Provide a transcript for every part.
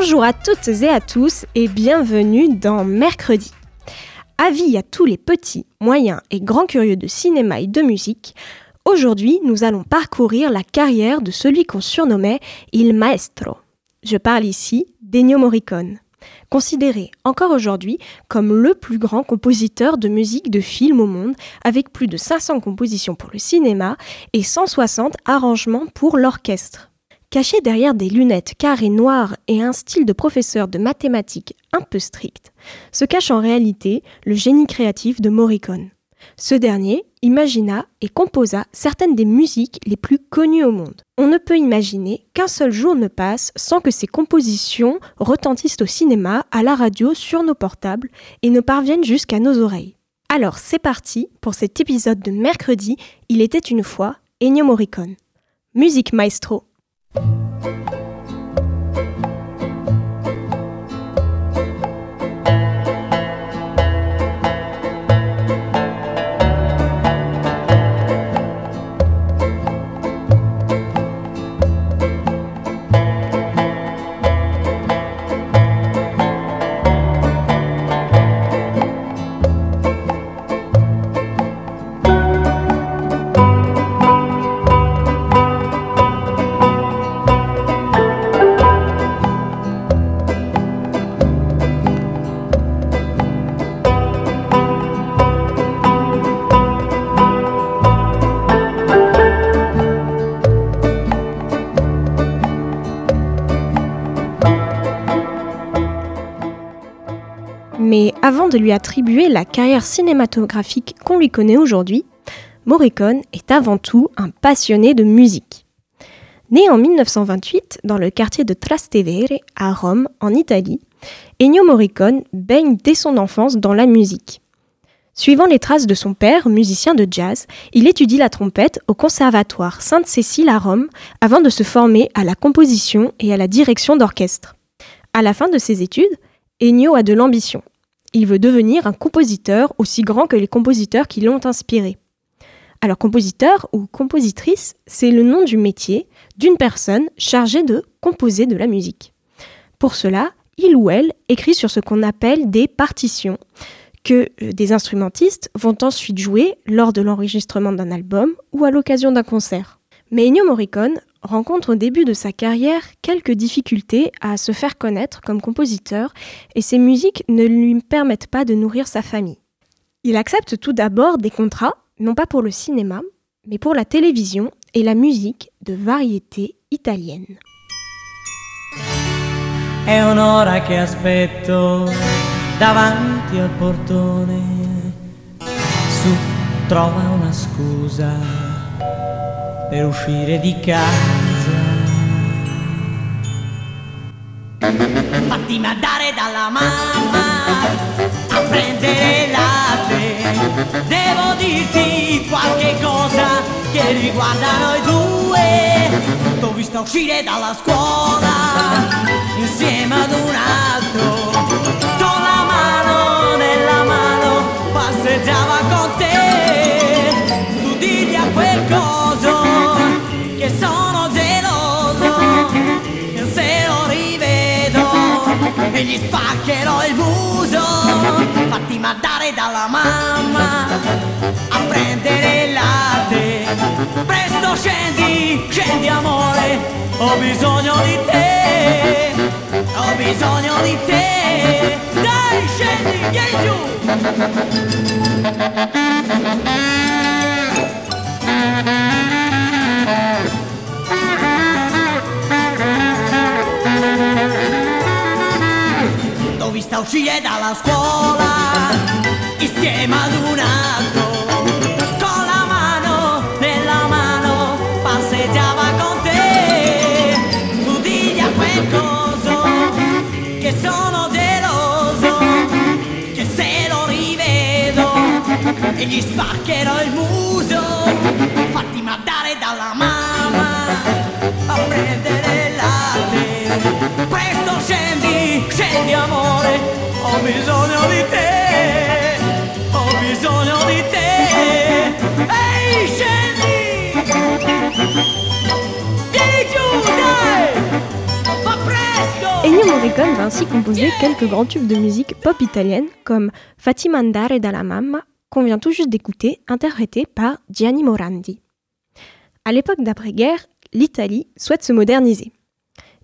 Bonjour à toutes et à tous et bienvenue dans Mercredi. Avis à tous les petits, moyens et grands curieux de cinéma et de musique, aujourd'hui nous allons parcourir la carrière de celui qu'on surnommait Il Maestro. Je parle ici d'Ennio Morricone, considéré encore aujourd'hui comme le plus grand compositeur de musique de film au monde, avec plus de 500 compositions pour le cinéma et 160 arrangements pour l'orchestre. Caché derrière des lunettes carrées noires et un style de professeur de mathématiques un peu strict, se cache en réalité le génie créatif de Morricone. Ce dernier imagina et composa certaines des musiques les plus connues au monde. On ne peut imaginer qu'un seul jour ne passe sans que ces compositions retentissent au cinéma, à la radio, sur nos portables et ne parviennent jusqu'à nos oreilles. Alors c'est parti pour cet épisode de mercredi, il était une fois Ennio Morricone. Musique maestro, Mais avant de lui attribuer la carrière cinématographique qu'on lui connaît aujourd'hui, Morricone est avant tout un passionné de musique. Né en 1928 dans le quartier de Trastevere à Rome, en Italie, Ennio Morricone baigne dès son enfance dans la musique. Suivant les traces de son père, musicien de jazz, il étudie la trompette au Conservatoire Sainte-Cécile à Rome avant de se former à la composition et à la direction d'orchestre. À la fin de ses études, Ennio a de l'ambition. Il veut devenir un compositeur aussi grand que les compositeurs qui l'ont inspiré. Alors compositeur ou compositrice, c'est le nom du métier d'une personne chargée de composer de la musique. Pour cela, il ou elle écrit sur ce qu'on appelle des partitions, que euh, des instrumentistes vont ensuite jouer lors de l'enregistrement d'un album ou à l'occasion d'un concert. Mais Ennio Morricone rencontre au début de sa carrière quelques difficultés à se faire connaître comme compositeur et ses musiques ne lui permettent pas de nourrir sa famille. Il accepte tout d'abord des contrats, non pas pour le cinéma, mais pour la télévision et la musique de variété italienne. Per uscire di casa. Fatti mandare dalla mamma a prendere latte. Devo dirti qualche cosa che riguarda noi due. T'ho visto uscire dalla scuola insieme ad un altro. Con la mano nella mano passeggiava con te. E gli spaccherò il muso. Fatti mandare dalla mamma a prendere il latte. Presto scendi, scendi amore, ho bisogno di te. Ho bisogno di te. Dai, scendi, vieni giù. sta uscire dalla scuola insieme ad un altro con la mano nella mano passeggiava con te. Tu digli a quel coso che sono geloso che se lo rivedo e gli spaccherò il muso fatti mandare dalla mamma a prendere Morricone va ainsi composer quelques grands tubes de musique pop italienne comme Fatima Andare dalla Mamma, qu'on vient tout juste d'écouter, interprété par Gianni Morandi. À l'époque d'après-guerre, l'Italie souhaite se moderniser.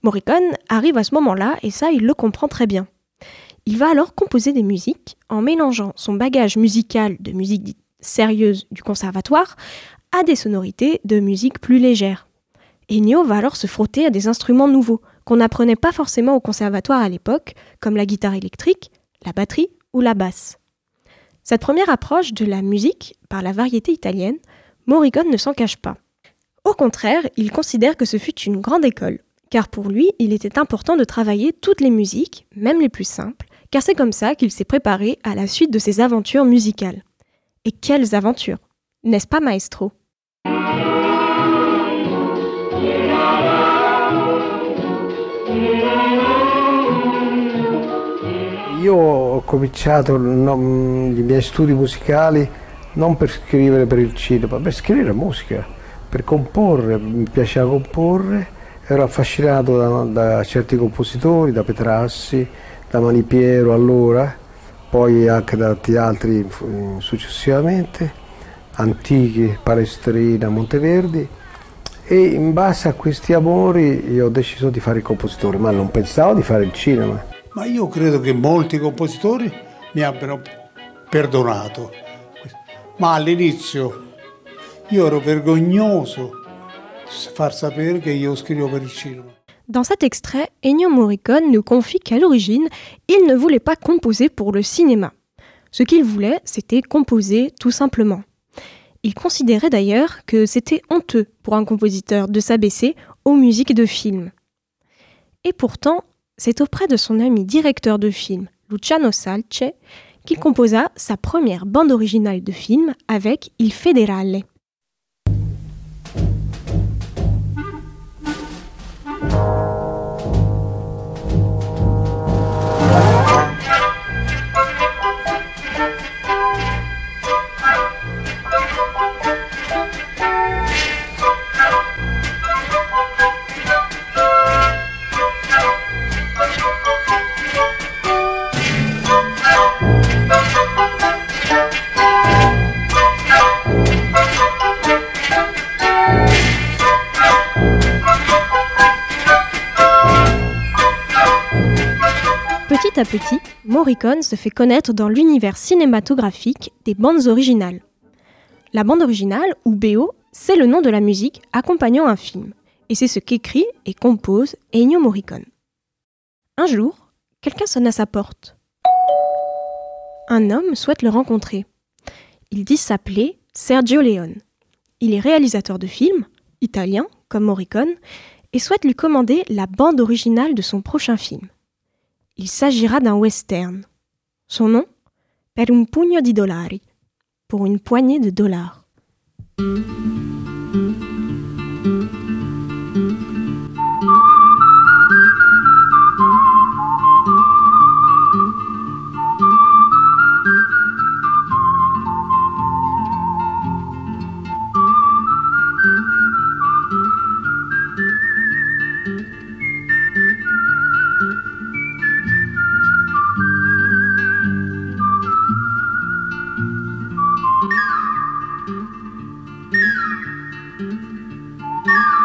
Morricone arrive à ce moment-là et ça, il le comprend très bien. Il va alors composer des musiques en mélangeant son bagage musical de musique sérieuse du conservatoire à des sonorités de musique plus légères. Ennio va alors se frotter à des instruments nouveaux qu'on n'apprenait pas forcément au conservatoire à l'époque, comme la guitare électrique, la batterie ou la basse. Cette première approche de la musique par la variété italienne, Morricone ne s'en cache pas. Au contraire, il considère que ce fut une grande école, car pour lui, il était important de travailler toutes les musiques, même les plus simples, car c'est comme ça qu'il s'est préparé à la suite de ses aventures musicales. Et quelles aventures N'est-ce pas, maestro? Io ho cominciato no, i miei studi musicali non per scrivere per il cinema, per scrivere musica, per comporre, mi piaceva comporre, ero affascinato da, da certi compositori, da Petrassi, da Manipiero allora, poi anche da tanti altri successivamente, antichi, Palestrina, Monteverdi e in base a questi amori io ho deciso di fare il compositore, ma non pensavo di fare il cinema. Ma io credo che molti compositori mi abbiano perdonato. Ma all'inizio io ero vergognoso far sapere che io scrivo per il cinema. Dans cet extrait, Ennio Morricone nous confie qu'à l'origine, il ne voulait pas composer pour le cinéma. Ce qu'il voulait, c'était composer tout simplement. Il considérait d'ailleurs que c'était honteux pour un compositeur de s'abaisser aux musiques de films. Et pourtant, c'est auprès de son ami directeur de film, Luciano Salce, qu'il composa sa première bande originale de film avec Il Federale. À petit, Morricone se fait connaître dans l'univers cinématographique des bandes originales. La bande originale, ou BO, c'est le nom de la musique accompagnant un film, et c'est ce qu'écrit et compose Ennio Morricone. Un jour, quelqu'un sonne à sa porte. Un homme souhaite le rencontrer. Il dit s'appeler Sergio Leone. Il est réalisateur de films, italien comme Morricone, et souhaite lui commander la bande originale de son prochain film. Il s'agira d'un western. Son nom? Per un pugno di dollari. Pour une poignée de dollars. Música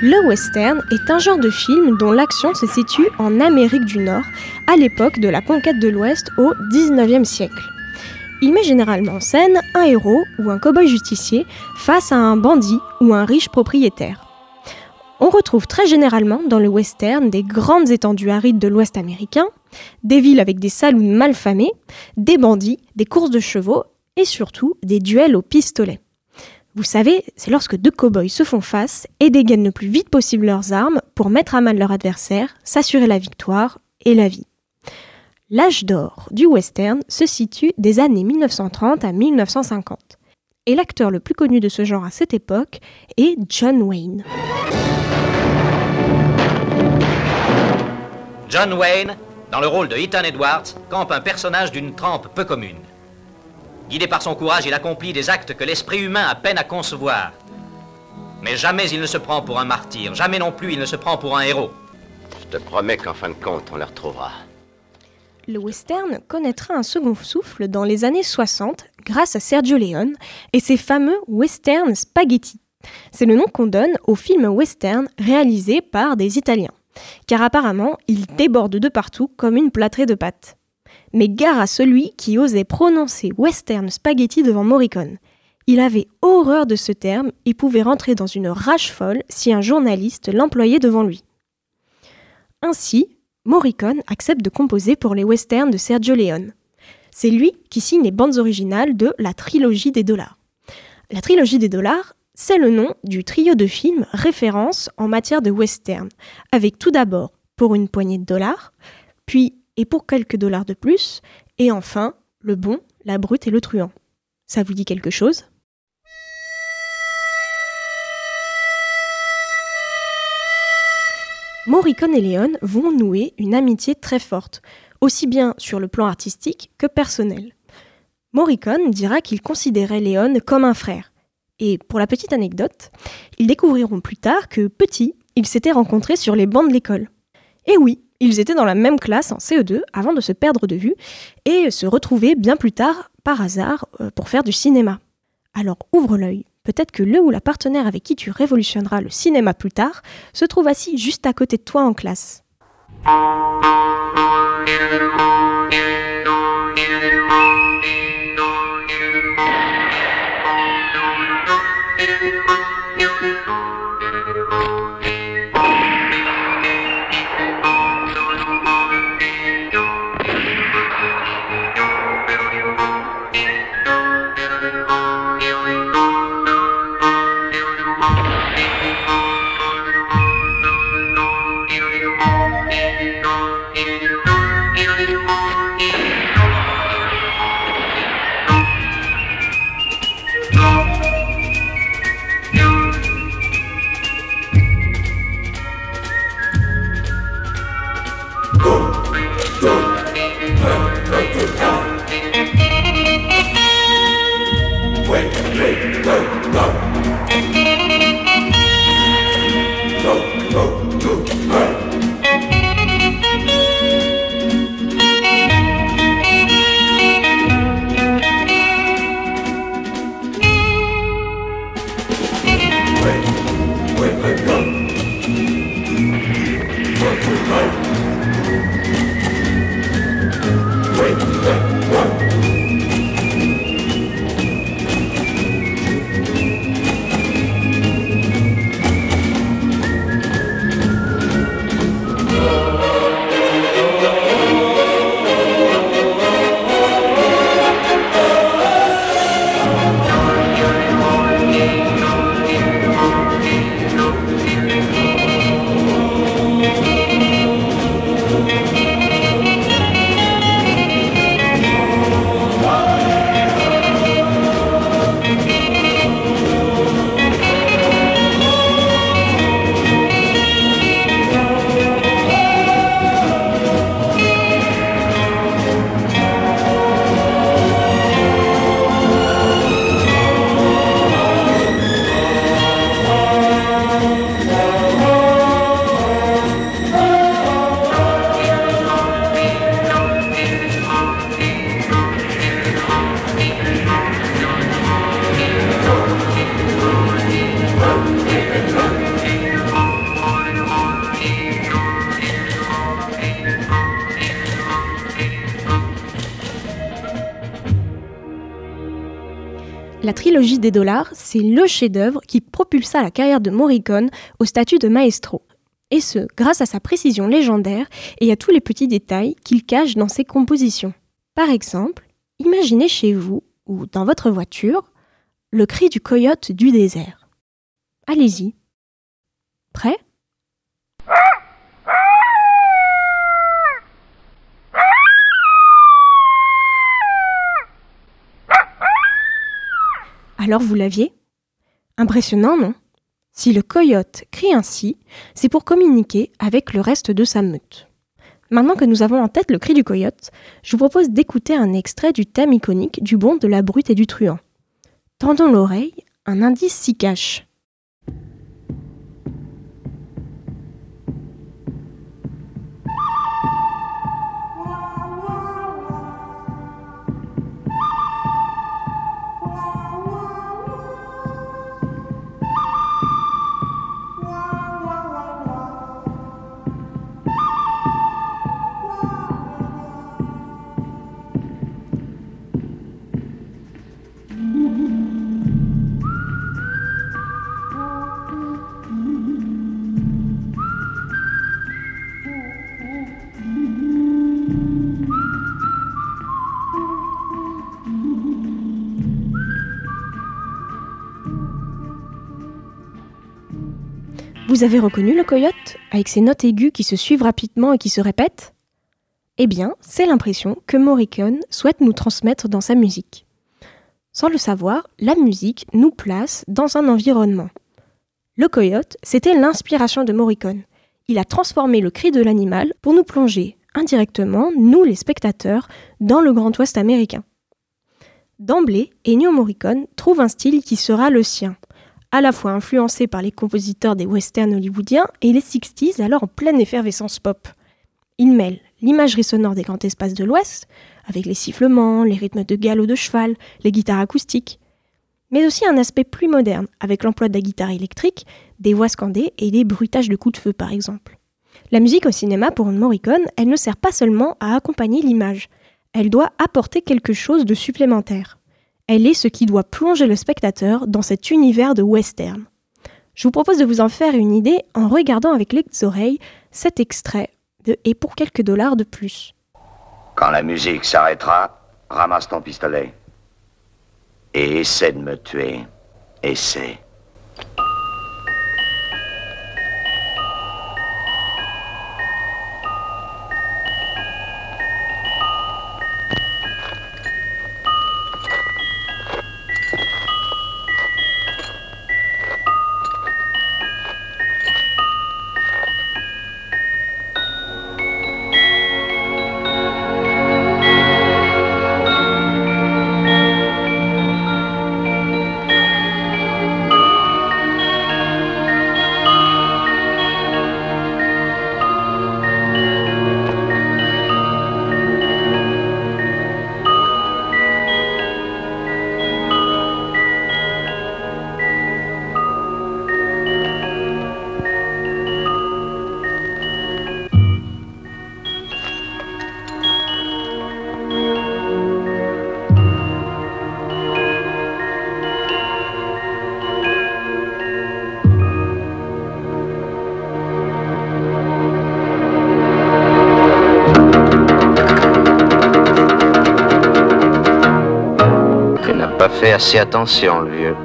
Le western est un genre de film dont l'action se situe en Amérique du Nord, à l'époque de la conquête de l'Ouest au 19e siècle. Il met généralement en scène un héros ou un cow-boy justicier face à un bandit ou un riche propriétaire. On retrouve très généralement dans le western des grandes étendues arides de l'Ouest américain, des villes avec des saloons mal famés, des bandits, des courses de chevaux et surtout des duels au pistolet. Vous savez, c'est lorsque deux cow-boys se font face et dégainent le plus vite possible leurs armes pour mettre à mal leur adversaire, s'assurer la victoire et la vie. L'âge d'or du western se situe des années 1930 à 1950. Et l'acteur le plus connu de ce genre à cette époque est John Wayne. John Wayne, dans le rôle de Ethan Edwards, campe un personnage d'une trempe peu commune. Guidé par son courage, il accomplit des actes que l'esprit humain a peine à concevoir. Mais jamais il ne se prend pour un martyr, jamais non plus il ne se prend pour un héros. Je te promets qu'en fin de compte, on le retrouvera. Le western connaîtra un second souffle dans les années 60 grâce à Sergio Leone et ses fameux western spaghetti. C'est le nom qu'on donne aux films western réalisés par des Italiens car apparemment, il déborde de partout comme une plâtrée de pâtes. Mais gare à celui qui osait prononcer western spaghetti devant Morricone. Il avait horreur de ce terme et pouvait rentrer dans une rage folle si un journaliste l'employait devant lui. Ainsi, Morricone accepte de composer pour les westerns de Sergio Leone. C'est lui qui signe les bandes originales de la trilogie des dollars. La trilogie des dollars, c'est le nom du trio de films référence en matière de western, avec tout d'abord Pour une poignée de dollars, puis Et pour quelques dollars de plus, et enfin Le bon, la brute et le truand. Ça vous dit quelque chose? Morricone et Léon vont nouer une amitié très forte, aussi bien sur le plan artistique que personnel. Morricone dira qu'il considérait Léon comme un frère, et pour la petite anecdote, ils découvriront plus tard que petits, ils s'étaient rencontrés sur les bancs de l'école. Et oui, ils étaient dans la même classe en CE2 avant de se perdre de vue et se retrouver bien plus tard, par hasard, euh, pour faire du cinéma. Alors ouvre l'œil, peut-être que le ou la partenaire avec qui tu révolutionneras le cinéma plus tard se trouve assis juste à côté de toi en classe. go, go. Des dollars, c'est le chef-d'œuvre qui propulsa la carrière de Morricone au statut de maestro. Et ce, grâce à sa précision légendaire et à tous les petits détails qu'il cache dans ses compositions. Par exemple, imaginez chez vous ou dans votre voiture le cri du coyote du désert. Allez-y. Prêt? Alors vous l'aviez Impressionnant, non? Si le coyote crie ainsi, c'est pour communiquer avec le reste de sa meute. Maintenant que nous avons en tête le cri du coyote, je vous propose d'écouter un extrait du thème iconique du bond de la brute et du truand. Tendons l'oreille, un indice s'y cache. Vous avez reconnu le coyote, avec ses notes aiguës qui se suivent rapidement et qui se répètent? Eh bien, c'est l'impression que Morricone souhaite nous transmettre dans sa musique. Sans le savoir, la musique nous place dans un environnement. Le coyote, c'était l'inspiration de Morricone. Il a transformé le cri de l'animal pour nous plonger indirectement, nous les spectateurs, dans le Grand Ouest américain. D'emblée, Ennio Morricone trouve un style qui sera le sien, à la fois influencé par les compositeurs des westerns hollywoodiens et les 60s alors en pleine effervescence pop. Il mêle l'imagerie sonore des grands espaces de l'Ouest, avec les sifflements, les rythmes de galop de cheval, les guitares acoustiques, mais aussi un aspect plus moderne, avec l'emploi de la guitare électrique, des voix scandées et des bruitages de coups de feu par exemple. La musique au cinéma pour Morricone, elle ne sert pas seulement à accompagner l'image, elle doit apporter quelque chose de supplémentaire. Elle est ce qui doit plonger le spectateur dans cet univers de western. Je vous propose de vous en faire une idée en regardant avec les oreilles cet extrait de Et pour quelques dollars de plus. Quand la musique s'arrêtera, ramasse ton pistolet. Et essaie de me tuer. Essaie. Assez attention, le vieux.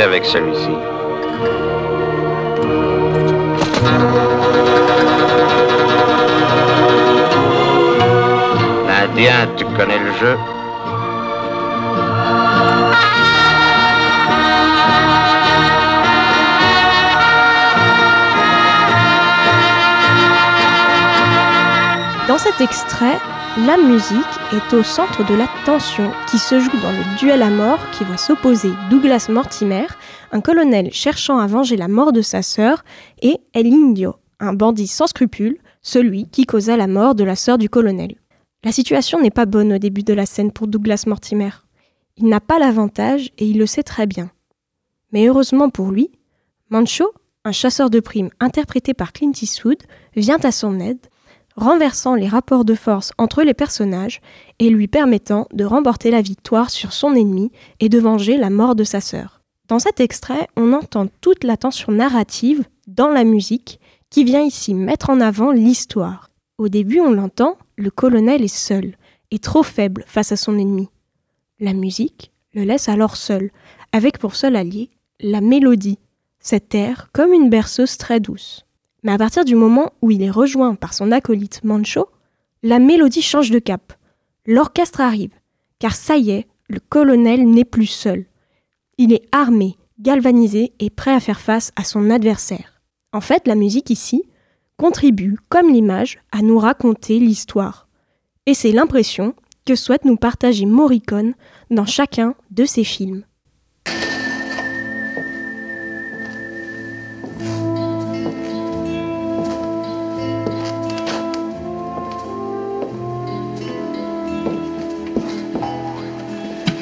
Avec celui-ci. Indien, tu connais le jeu Dans cet extrait, la musique est au centre de la tension qui se joue dans le duel à mort qui va s'opposer Douglas Mortimer, un colonel cherchant à venger la mort de sa sœur, et El Indio, un bandit sans scrupules, celui qui causa la mort de la sœur du colonel. La situation n'est pas bonne au début de la scène pour Douglas Mortimer. Il n'a pas l'avantage et il le sait très bien. Mais heureusement pour lui, Mancho, un chasseur de primes interprété par Clint Eastwood, vient à son aide, renversant les rapports de force entre les personnages et lui permettant de remporter la victoire sur son ennemi et de venger la mort de sa sœur. Dans cet extrait, on entend toute la tension narrative dans la musique qui vient ici mettre en avant l'histoire. Au début, on l'entend, le colonel est seul et trop faible face à son ennemi. La musique le laisse alors seul, avec pour seul allié la mélodie, cet air comme une berceuse très douce. Mais à partir du moment où il est rejoint par son acolyte Mancho, la mélodie change de cap. L'orchestre arrive, car ça y est, le colonel n'est plus seul. Il est armé, galvanisé et prêt à faire face à son adversaire. En fait, la musique ici contribue, comme l'image, à nous raconter l'histoire. Et c'est l'impression que souhaite nous partager Morricone dans chacun de ses films.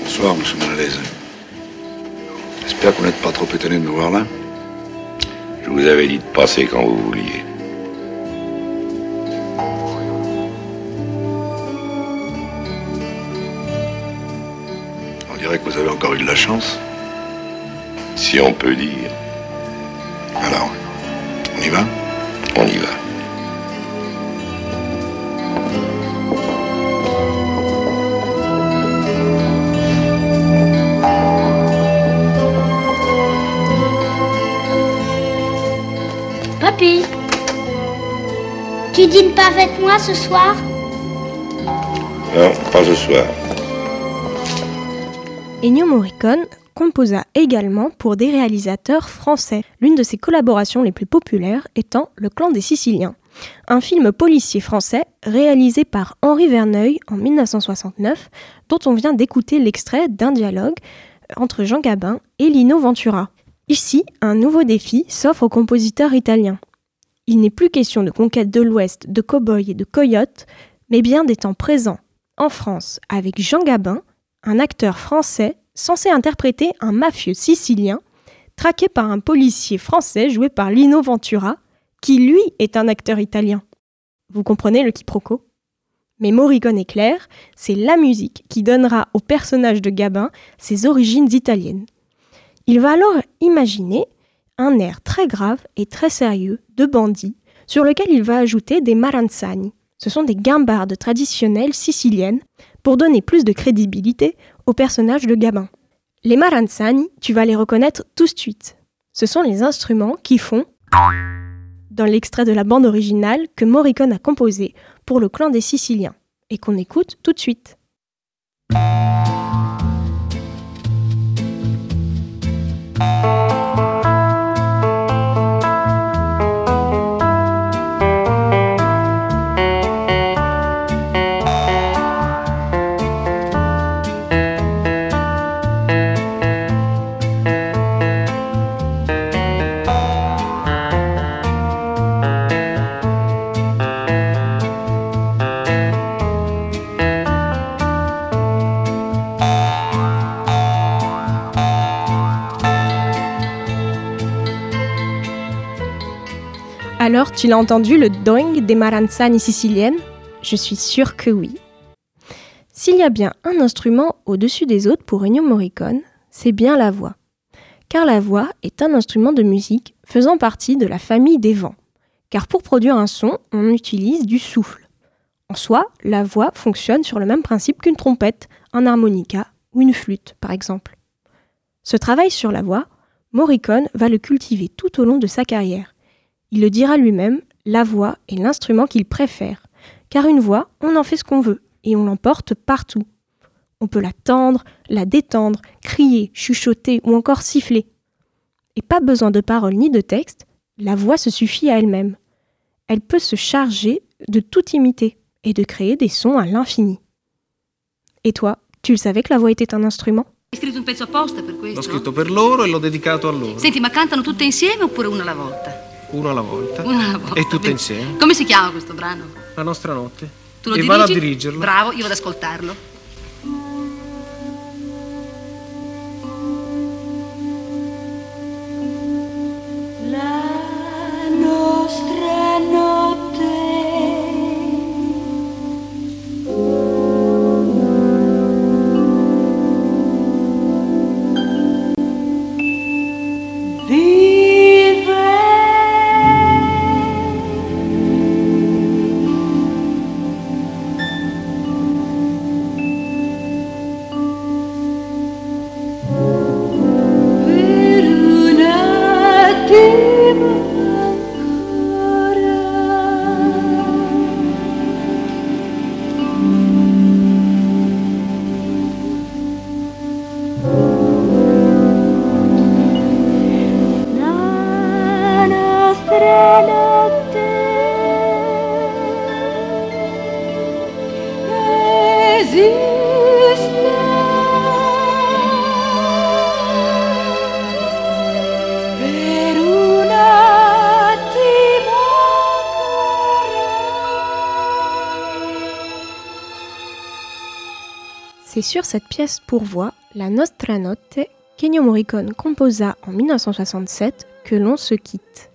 Bonsoir, monsieur Monalaise. J'espère que vous n'êtes pas trop étonné de me voir là. Je vous avais dit de passer quand vous vouliez. Chance. Si on peut dire. Alors, on y va? On y va. Papy, tu dînes pas avec moi ce soir? Non, pas ce soir. Ennio Morricone composa également pour des réalisateurs français, l'une de ses collaborations les plus populaires étant Le clan des Siciliens, un film policier français réalisé par Henri Verneuil en 1969, dont on vient d'écouter l'extrait d'un dialogue entre Jean Gabin et Lino Ventura. Ici, un nouveau défi s'offre au compositeur italien. Il n'est plus question de conquête de l'Ouest, de cow-boys et de coyotes, mais bien des temps présents, en France, avec Jean Gabin, un acteur français censé interpréter un mafieux sicilien, traqué par un policier français joué par Lino Ventura, qui lui est un acteur italien. Vous comprenez le quiproquo? Mais Morricone est clair, c'est la musique qui donnera au personnage de Gabin ses origines italiennes. Il va alors imaginer un air très grave et très sérieux de bandit, sur lequel il va ajouter des maranzani. Ce sont des guimbardes traditionnelles siciliennes pour donner plus de crédibilité au personnage de Gabin. Les maranzani, tu vas les reconnaître tout de suite. Ce sont les instruments qui font dans l'extrait de la bande originale que Morricone a composé pour le clan des Siciliens et qu'on écoute tout de suite. Alors, tu l'as entendu, le doing des maranzani siciliennes Je suis sûre que oui. S'il y a bien un instrument au-dessus des autres pour Ennio Morricone, c'est bien la voix. Car la voix est un instrument de musique faisant partie de la famille des vents. Car pour produire un son, on utilise du souffle. En soi, la voix fonctionne sur le même principe qu'une trompette, un harmonica ou une flûte, par exemple. Ce travail sur la voix, Morricone va le cultiver tout au long de sa carrière. Il le dira lui-même, la voix est l'instrument qu'il préfère, car une voix, on en fait ce qu'on veut, et on l'emporte partout. On peut la tendre, la détendre, crier, chuchoter ou encore siffler. Et pas besoin de paroles ni de texte, la voix se suffit à elle-même. Elle peut se charger de tout imiter et de créer des sons à l'infini. Et toi, tu le savais que la voix était un instrument? Hai scritto un pezzo apposta per questo? L'ho scritto per loro e l'ho dedicato a loro. Senti, ma cantano tutte insieme oppure una alla volta? Uno alla volta. Una alla volta. E tutte insieme. Come si chiama questo brano? La nostra notte. Tu lo e dirigi? vado a dirigerlo. Bravo, io vado ad ascoltarlo. Sur cette pièce pour voix, La Nostra Notte, qu'Ennio Morricone composa en 1967, que l'on se quitte.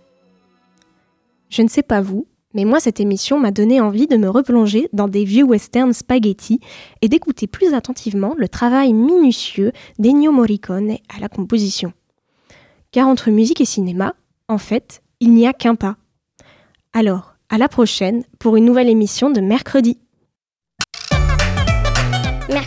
Je ne sais pas vous, mais moi cette émission m'a donné envie de me replonger dans des vieux westerns spaghetti et d'écouter plus attentivement le travail minutieux d'Ennio Morricone à la composition. Car entre musique et cinéma, en fait, il n'y a qu'un pas. Alors, à la prochaine pour une nouvelle émission de mercredi.